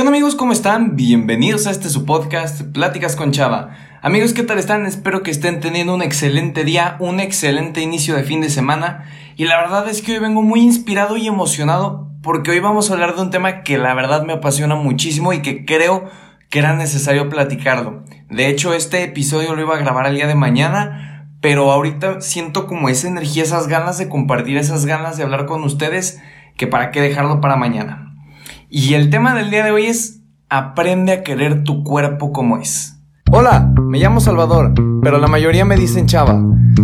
¿Qué amigos? ¿Cómo están? Bienvenidos a este su podcast, Pláticas con Chava. Amigos, ¿qué tal están? Espero que estén teniendo un excelente día, un excelente inicio de fin de semana. Y la verdad es que hoy vengo muy inspirado y emocionado porque hoy vamos a hablar de un tema que la verdad me apasiona muchísimo y que creo que era necesario platicarlo. De hecho, este episodio lo iba a grabar el día de mañana, pero ahorita siento como esa energía, esas ganas de compartir, esas ganas de hablar con ustedes, que para qué dejarlo para mañana. Y el tema del día de hoy es aprende a querer tu cuerpo como es. Hola, me llamo Salvador, pero la mayoría me dicen Chava.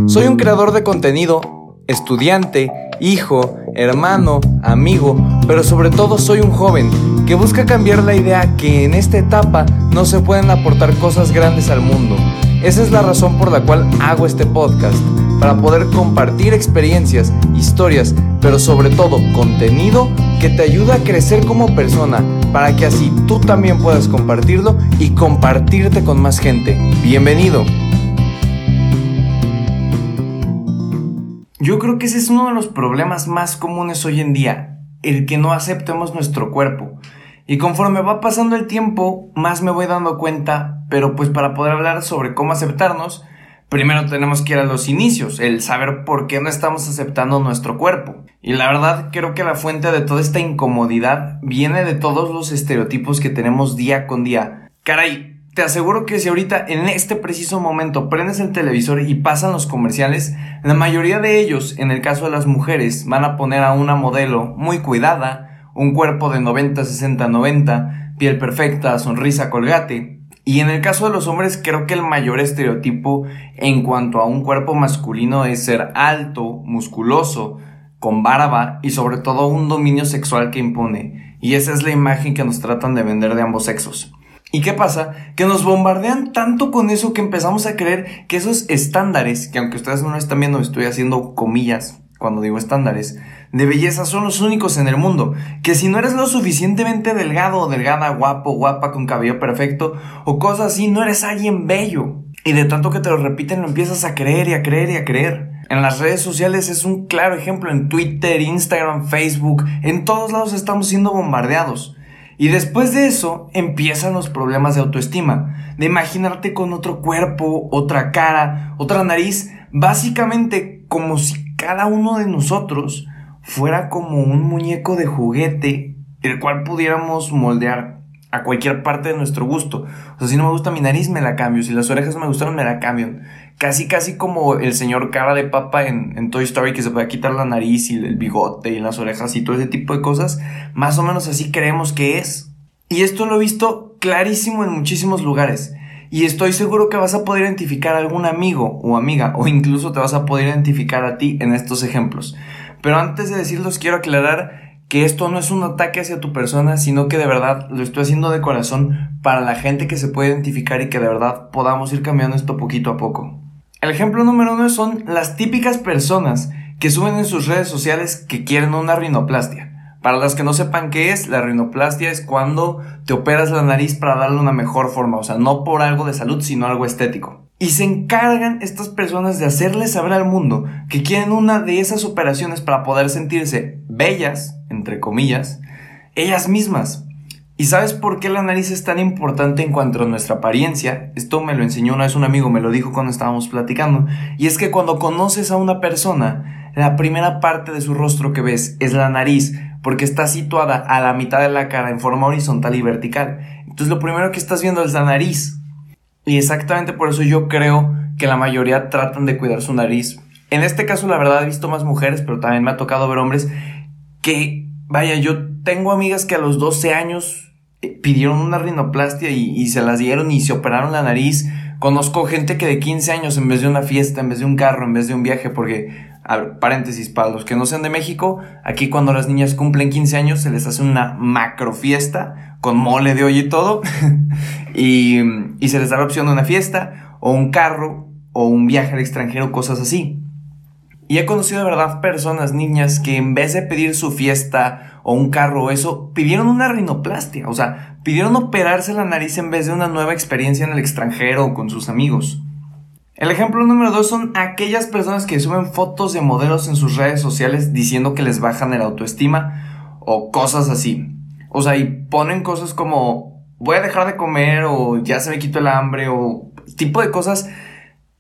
Soy un creador de contenido, estudiante, hijo, hermano, amigo, pero sobre todo soy un joven que busca cambiar la idea que en esta etapa no se pueden aportar cosas grandes al mundo. Esa es la razón por la cual hago este podcast para poder compartir experiencias, historias, pero sobre todo contenido que te ayuda a crecer como persona, para que así tú también puedas compartirlo y compartirte con más gente. Bienvenido. Yo creo que ese es uno de los problemas más comunes hoy en día, el que no aceptemos nuestro cuerpo. Y conforme va pasando el tiempo, más me voy dando cuenta, pero pues para poder hablar sobre cómo aceptarnos, primero tenemos que ir a los inicios, el saber por qué no estamos aceptando nuestro cuerpo. Y la verdad creo que la fuente de toda esta incomodidad viene de todos los estereotipos que tenemos día con día. Caray, te aseguro que si ahorita en este preciso momento prendes el televisor y pasan los comerciales, la mayoría de ellos, en el caso de las mujeres, van a poner a una modelo muy cuidada, un cuerpo de 90, 60, 90, piel perfecta, sonrisa colgate, y en el caso de los hombres, creo que el mayor estereotipo en cuanto a un cuerpo masculino es ser alto, musculoso, con barba y sobre todo un dominio sexual que impone. Y esa es la imagen que nos tratan de vender de ambos sexos. ¿Y qué pasa? Que nos bombardean tanto con eso que empezamos a creer que esos estándares, que aunque ustedes no lo están viendo, estoy haciendo comillas cuando digo estándares, de belleza son los únicos en el mundo. Que si no eres lo suficientemente delgado o delgada, guapo, guapa, con cabello perfecto o cosas así, no eres alguien bello. Y de tanto que te lo repiten, lo empiezas a creer y a creer y a creer. En las redes sociales es un claro ejemplo, en Twitter, Instagram, Facebook, en todos lados estamos siendo bombardeados. Y después de eso empiezan los problemas de autoestima, de imaginarte con otro cuerpo, otra cara, otra nariz, básicamente como si cada uno de nosotros fuera como un muñeco de juguete, el cual pudiéramos moldear a cualquier parte de nuestro gusto. O sea, si no me gusta mi nariz, me la cambio. Si las orejas me gustaron, me la cambio. Casi, casi como el señor cara de papa en, Toy Story que se puede quitar la nariz y el bigote y las orejas y todo ese tipo de cosas. Más o menos así creemos que es. Y esto lo he visto clarísimo en muchísimos lugares. Y estoy seguro que vas a poder identificar a algún amigo o amiga o incluso te vas a poder identificar a ti en estos ejemplos. Pero antes de decirlos, quiero aclarar que esto no es un ataque hacia tu persona, sino que de verdad lo estoy haciendo de corazón para la gente que se puede identificar y que de verdad podamos ir cambiando esto poquito a poco. El ejemplo número uno son las típicas personas que suben en sus redes sociales que quieren una rinoplastia. Para las que no sepan qué es, la rinoplastia es cuando te operas la nariz para darle una mejor forma, o sea, no por algo de salud, sino algo estético. Y se encargan estas personas de hacerles saber al mundo que quieren una de esas operaciones para poder sentirse bellas, entre comillas, ellas mismas. ¿Y sabes por qué la nariz es tan importante en cuanto a nuestra apariencia? Esto me lo enseñó una vez un amigo, me lo dijo cuando estábamos platicando. Y es que cuando conoces a una persona, la primera parte de su rostro que ves es la nariz, porque está situada a la mitad de la cara en forma horizontal y vertical. Entonces lo primero que estás viendo es la nariz. Y exactamente por eso yo creo que la mayoría tratan de cuidar su nariz. En este caso, la verdad, he visto más mujeres, pero también me ha tocado ver hombres que, vaya, yo tengo amigas que a los 12 años eh, pidieron una rinoplastia y, se las dieron y se operaron la nariz. Conozco gente que de 15 años, en vez de una fiesta, en vez de un carro, en vez de un viaje, porque, ver, paréntesis, para los que no sean de México, aquí cuando las niñas cumplen 15 años se les hace una macro fiesta con mole de hoy y todo, y, y se les da la opción de una fiesta, o un carro, o un viaje al extranjero, cosas así. Y he conocido de verdad personas, niñas, que en vez de pedir su fiesta o un carro o eso, pidieron una rinoplastia. O sea, pidieron operarse la nariz en vez de una nueva experiencia en el extranjero o con sus amigos. El ejemplo número dos son aquellas personas que suben fotos de modelos en sus redes sociales diciendo que les bajan el autoestima o cosas así. O sea, y ponen cosas como voy a dejar de comer o ya se me quitó el hambre o tipo de cosas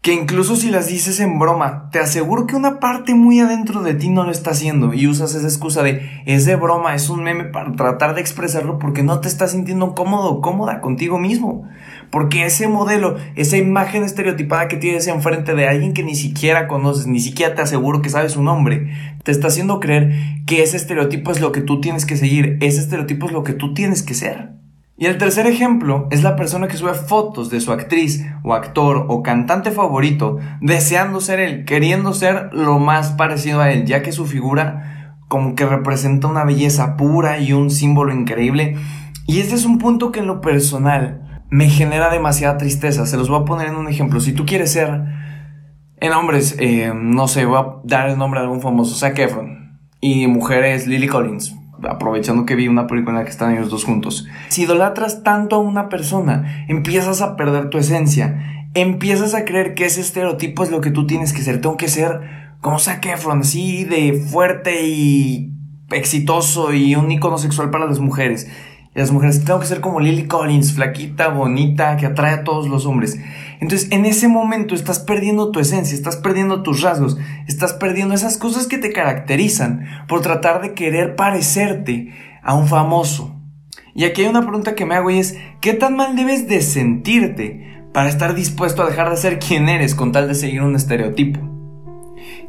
que incluso si las dices en broma, te aseguro que una parte muy adentro de ti no lo está haciendo y usas esa excusa de es de broma, es un meme para tratar de expresarlo porque no te estás sintiendo cómodo o cómoda contigo mismo. Porque ese modelo, esa imagen estereotipada que tienes enfrente de alguien que ni siquiera conoces, ni siquiera te aseguro que sabes su nombre, te está haciendo creer que ese estereotipo es lo que tú tienes que seguir, ese estereotipo es lo que tú tienes que ser. Y el tercer ejemplo es la persona que sube fotos de su actriz o actor o cantante favorito deseando ser él, queriendo ser lo más parecido a él, ya que su figura como que representa una belleza pura y un símbolo increíble. Y este es un punto que en lo personal me genera demasiada tristeza. Se los voy a poner en un ejemplo. Si tú quieres ser en hombres, eh, no sé, voy a dar el nombre de algún famoso, Zac Efron. Y mujeres, Lily Collins aprovechando que vi una película en la que están ellos dos juntos. Si idolatras tanto a una persona, empiezas a perder tu esencia. Empiezas a creer que ese estereotipo es lo que tú tienes que ser. Tengo que ser como Zac Efron, así de fuerte y exitoso y un icono sexual para las mujeres. Y las mujeres, tengo que ser como Lily Collins, flaquita, bonita, que atrae a todos los hombres. Entonces, en ese momento estás perdiendo tu esencia, estás perdiendo tus rasgos, estás perdiendo esas cosas que te caracterizan por tratar de querer parecerte a un famoso. Y aquí hay una pregunta que me hago y es, ¿qué tan mal debes de sentirte para estar dispuesto a dejar de ser quien eres con tal de seguir un estereotipo?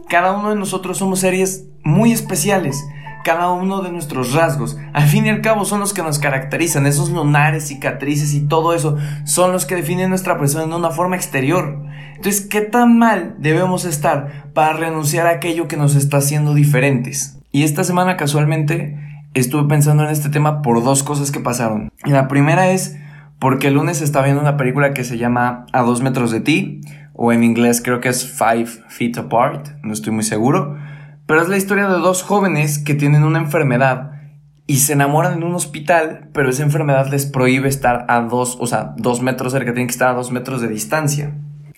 Cada uno de nosotros somos series muy especiales cada uno de nuestros rasgos. Al fin y al cabo son los que nos caracterizan, esos lunares, cicatrices y todo eso son los que definen nuestra persona de una forma exterior. Entonces, ¿qué tan mal debemos estar para renunciar a aquello que nos está haciendo diferentes? Y esta semana casualmente estuve pensando en este tema por dos cosas que pasaron. La primera es porque el lunes estaba viendo una película que se llama A dos metros de ti, o en inglés creo que es Five Feet Apart, no estoy muy seguro pero es la historia de dos jóvenes que tienen una enfermedad y se enamoran en un hospital, pero esa enfermedad les prohíbe estar a dos, o sea, dos metros cerca, tienen que estar a dos metros de distancia.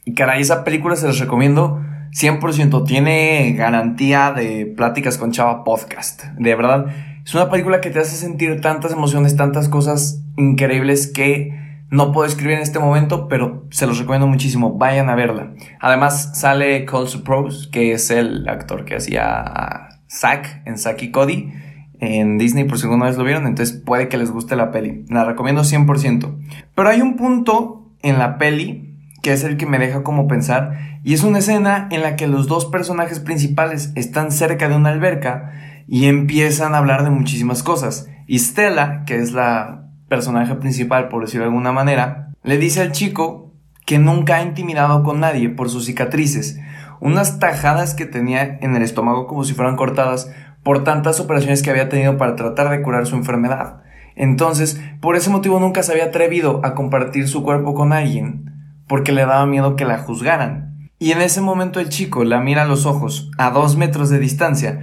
Y caray, esa película se les recomiendo 100%, tiene garantía de pláticas con Chava Podcast, de verdad. Es una película que te hace sentir tantas emociones, tantas cosas increíbles que no puedo escribir en este momento, pero se los recomiendo muchísimo. Vayan a verla. Además, sale Cole Supros, que es el actor que hacía Zack en Zack y Cody en Disney, por si alguna vez lo vieron. Entonces, puede que les guste la peli. La recomiendo 100%. Pero hay un punto en la peli que es el que me deja como pensar. Y es una escena en la que los dos personajes principales están cerca de una alberca y empiezan a hablar de muchísimas cosas. Y Stella, que es la personaje principal, por decirlo de alguna manera, le dice al chico que nunca ha intimidado con nadie por sus cicatrices, unas tajadas que tenía en el estómago como si fueran cortadas por tantas operaciones que había tenido para tratar de curar su enfermedad. Entonces, por ese motivo nunca se había atrevido a compartir su cuerpo con alguien, porque le daba miedo que la juzgaran. Y en ese momento el chico la mira a los ojos, a dos metros de distancia,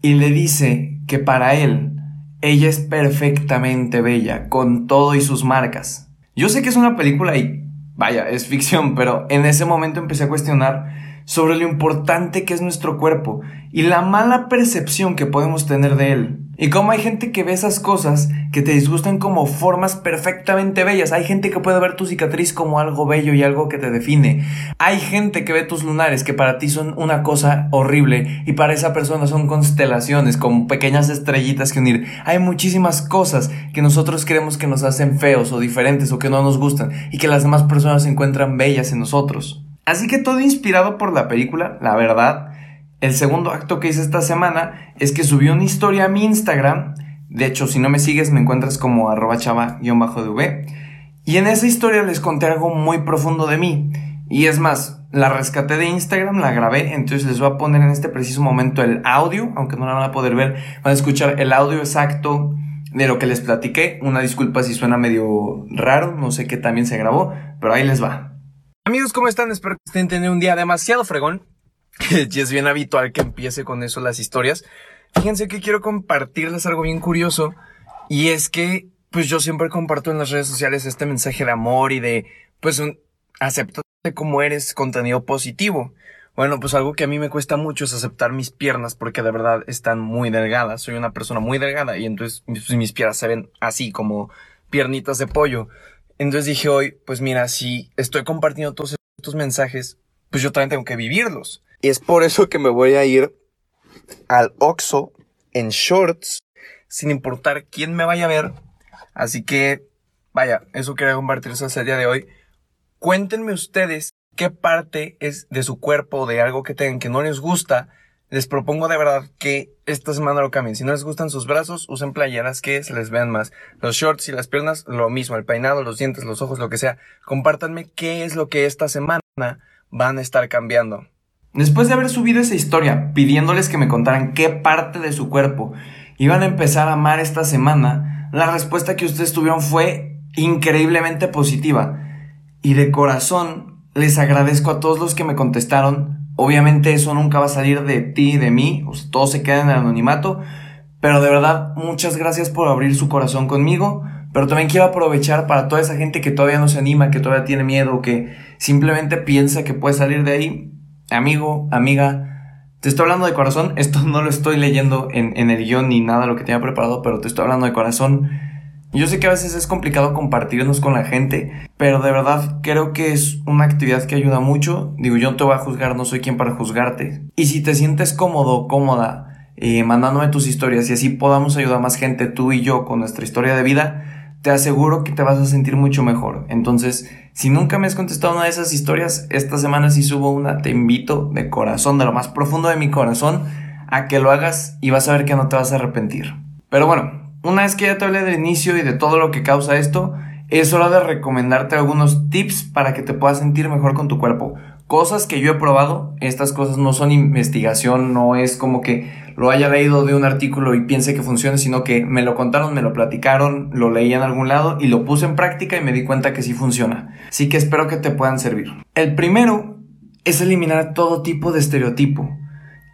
y le dice que para él ella es perfectamente bella, con todo y sus marcas. Yo sé que es una película y, vaya, es ficción, pero en ese momento empecé a cuestionar sobre lo importante que es nuestro cuerpo y la mala percepción que podemos tener de él. Y cómo hay gente que ve esas cosas que te disgustan como formas perfectamente bellas. Hay gente que puede ver tu cicatriz como algo bello y algo que te define. Hay gente que ve tus lunares que para ti son una cosa horrible y para esa persona son constelaciones, como pequeñas estrellitas que unir. Hay muchísimas cosas que nosotros creemos que nos hacen feos o diferentes o que no nos gustan y que las demás personas encuentran bellas en nosotros. Así que todo inspirado por la película, la verdad, el segundo acto que hice esta semana es que subí una historia a mi Instagram. De hecho, si no me sigues, me encuentras como arroba chava-dv. Y en esa historia les conté algo muy profundo de mí. Y es más, la rescaté de Instagram, la grabé, entonces les voy a poner en este preciso momento el audio, aunque no la van a poder ver, van a escuchar el audio exacto de lo que les platiqué. Una disculpa si suena medio raro, no sé qué también se grabó, pero ahí les va. Amigos, ¿cómo están? Espero que estén teniendo un día demasiado fregón. y es bien habitual que empiece con eso las historias. Fíjense que quiero compartirles algo bien curioso y es que pues yo siempre comparto en las redes sociales este mensaje de amor y de pues un acéptate como eres, contenido positivo. Bueno, pues algo que a mí me cuesta mucho es aceptar mis piernas porque de verdad están muy delgadas. Soy una persona muy delgada y entonces mis piernas se ven así como piernitas de pollo. Entonces dije hoy, pues mira, si estoy compartiendo todos estos mensajes, pues yo también tengo que vivirlos. Y es por eso que me voy a ir al Oxo en shorts, sin importar quién me vaya a ver. Así que, vaya, eso quería compartirles hasta el día de hoy. Cuéntenme ustedes qué parte es de su cuerpo, de algo que tengan que no les gusta, les propongo de verdad que esta semana lo cambien. Si no les gustan sus brazos, usen playeras que se les vean más. Los shorts y las piernas, lo mismo. El peinado, los dientes, los ojos, lo que sea. Compártanme qué es lo que esta semana van a estar cambiando. Después de haber subido esa historia pidiéndoles que me contaran qué parte de su cuerpo iban a empezar a amar esta semana, la respuesta que ustedes tuvieron fue increíblemente positiva. Y de corazón les agradezco a todos los que me contestaron. Obviamente eso nunca va a salir de ti y de mí, o sea, todo se queda en el anonimato, pero de verdad muchas gracias por abrir su corazón conmigo, pero también quiero aprovechar para toda esa gente que todavía no se anima, que todavía tiene miedo, que simplemente piensa que puede salir de ahí. Amigo, amiga, te estoy hablando de corazón, esto no lo estoy leyendo en, en el guion ni nada de lo que tenía preparado, pero te estoy hablando de corazón. Yo sé que a veces es complicado compartirnos con la gente, pero de verdad creo que es una actividad que ayuda mucho. Digo, yo no te voy a juzgar, no soy quien para juzgarte. Y si te sientes cómodo, cómoda, eh, mandándome tus historias y así podamos ayudar a más gente, tú y yo, con nuestra historia de vida, te aseguro que te vas a sentir mucho mejor. Entonces, si nunca me has contestado una de esas historias, esta semana sí subo una, te invito de corazón, de lo más profundo de mi corazón, a que lo hagas y vas a ver que no te vas a arrepentir. Pero bueno, una vez que ya te hablé del inicio y de todo lo que causa esto, es hora de recomendarte algunos tips para que te puedas sentir mejor con tu cuerpo. Cosas que yo he probado, estas cosas no son investigación, no es como que lo haya leído de un artículo y piense que funcione, sino que me lo contaron, me lo platicaron, lo leí en algún lado y lo puse en práctica y me di cuenta que sí funciona. Así que espero que te puedan servir. El primero es eliminar todo tipo de estereotipo.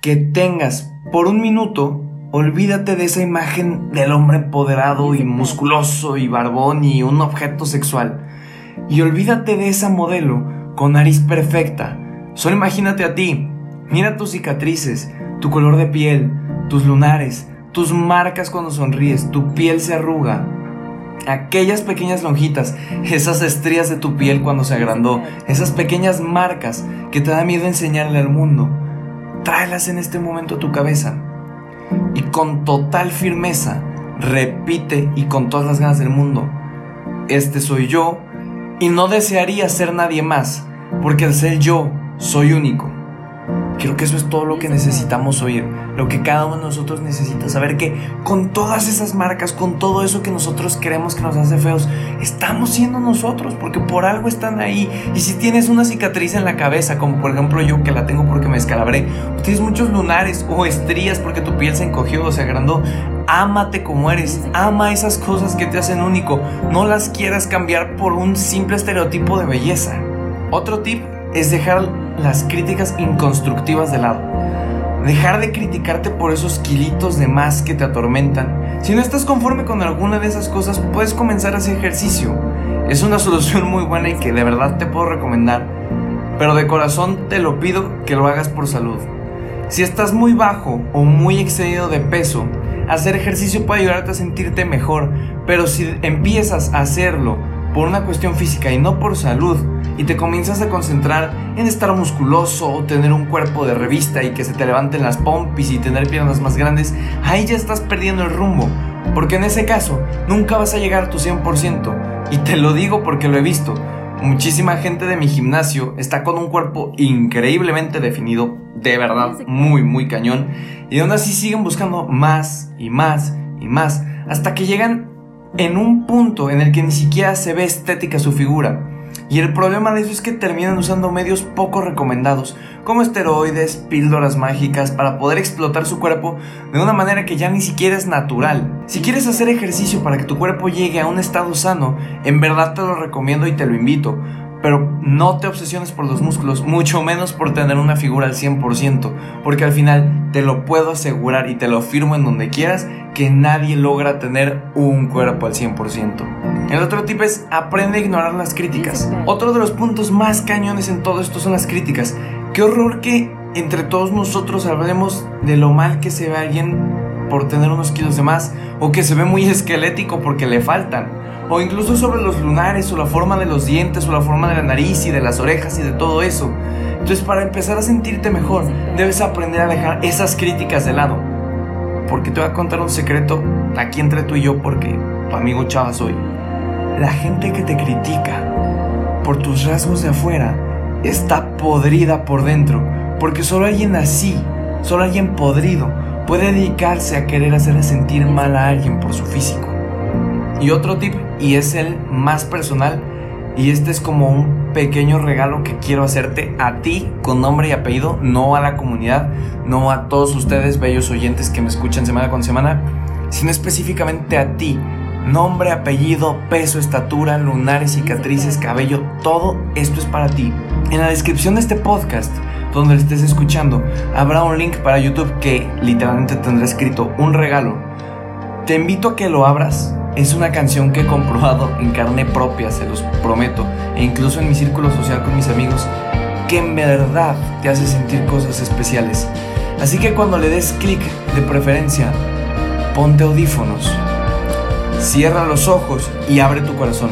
Que tengas por un minuto Olvídate de esa imagen del hombre empoderado y musculoso y barbón y un objeto sexual. Y olvídate de esa modelo con nariz perfecta. Solo imagínate a ti. Mira tus cicatrices, tu color de piel, tus lunares, tus marcas cuando sonríes, tu piel se arruga. Aquellas pequeñas lonjitas, esas estrías de tu piel cuando se agrandó, esas pequeñas marcas que te da miedo enseñarle al mundo. Tráelas en este momento a tu cabeza y con total firmeza repite y con todas las ganas del mundo, este soy yo y no desearía ser nadie más, porque al ser yo soy único. Creo que eso es todo lo que necesitamos oír, lo que cada uno de nosotros necesita saber que con todas esas marcas, con todo eso que nosotros creemos que nos hace feos, estamos siendo nosotros porque por algo están ahí. Y si tienes una cicatriz en la cabeza, como por ejemplo yo que la tengo porque me escalabré, o tienes muchos lunares o estrías porque tu piel se encogió o se agrandó, ámate como eres, ama esas cosas que te hacen único, no las quieras cambiar por un simple estereotipo de belleza. Otro tip es dejar las críticas inconstructivas de lado. Dejar de criticarte por esos kilitos de más que te atormentan. Si no estás conforme con alguna de esas cosas, puedes comenzar a hacer ejercicio. Es una solución muy buena y que de verdad te puedo recomendar. Pero de corazón te lo pido que lo hagas por salud. Si estás muy bajo o muy excedido de peso, hacer ejercicio puede ayudarte a sentirte mejor. Pero si empiezas a hacerlo por una cuestión física y no por salud, y te comienzas a concentrar en estar musculoso o tener un cuerpo de revista y que se te levanten las pompis y tener piernas más grandes, ahí ya estás perdiendo el rumbo. Porque en ese caso nunca vas a llegar a tu 100%. Y te lo digo porque lo he visto. Muchísima gente de mi gimnasio está con un cuerpo increíblemente definido, de verdad, muy, muy cañón. Y aún así siguen buscando más y más y más, hasta que llegan en un punto en el que ni siquiera se ve estética su figura. Y el problema de eso es que terminan usando medios poco recomendados, como esteroides, píldoras mágicas, para poder explotar su cuerpo de una manera que ya ni siquiera es natural. Si quieres hacer ejercicio para que tu cuerpo llegue a un estado sano, en verdad te lo recomiendo y te lo invito pero no te obsesiones por los músculos, mucho menos por tener una figura al 100%, porque al final te lo puedo asegurar y te lo firmo en donde quieras que nadie logra tener un cuerpo al 100%. El otro tip es aprende a ignorar las críticas. Otro de los puntos más cañones en todo esto son las críticas. Qué horror que entre todos nosotros hablemos de lo mal que se ve alguien por tener unos kilos de más, o que se ve muy esquelético porque le faltan, o incluso sobre los lunares, o la forma de los dientes, o la forma de la nariz y de las orejas y de todo eso. Entonces para empezar a sentirte mejor, debes aprender a dejar esas críticas de lado. Porque te voy a contar un secreto aquí entre tú y yo, porque tu amigo Chava soy. La gente que te critica por tus rasgos de afuera está podrida por dentro, porque solo alguien así, solo alguien podrido, puede dedicarse a querer hacer sentir mal a alguien por su físico. Y otro tip, y es el más personal, y este es como un pequeño regalo que quiero hacerte a ti con nombre y apellido, no a la comunidad, no a todos ustedes bellos oyentes que me escuchan semana con semana, sino específicamente a ti. Nombre, apellido, peso, estatura, lunares, cicatrices, cabello, todo esto es para ti. En la descripción de este podcast donde lo estés escuchando, habrá un link para YouTube que literalmente tendrá escrito un regalo. Te invito a que lo abras. Es una canción que he comprobado en carne propia, se los prometo, e incluso en mi círculo social con mis amigos, que en verdad te hace sentir cosas especiales. Así que cuando le des clic de preferencia, ponte audífonos, cierra los ojos y abre tu corazón.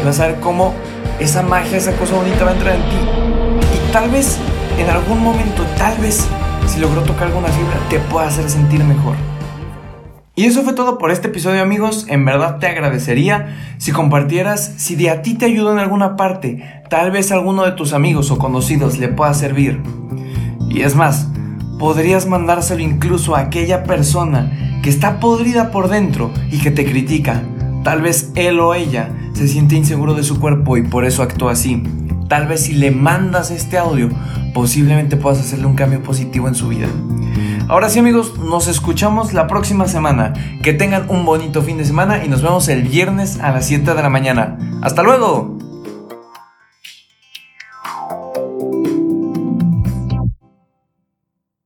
Y vas a ver cómo esa magia, esa cosa bonita va a entrar en ti. Y tal vez en algún momento, tal vez, si logró tocar alguna fibra, te pueda hacer sentir mejor. Y eso fue todo por este episodio amigos, en verdad te agradecería si compartieras, si de a ti te ayudó en alguna parte, tal vez alguno de tus amigos o conocidos le pueda servir. Y es más, podrías mandárselo incluso a aquella persona que está podrida por dentro y que te critica. Tal vez él o ella se siente inseguro de su cuerpo y por eso actúa así. Tal vez si le mandas este audio, posiblemente puedas hacerle un cambio positivo en su vida. Ahora sí amigos, nos escuchamos la próxima semana. Que tengan un bonito fin de semana y nos vemos el viernes a las 7 de la mañana. ¡Hasta luego!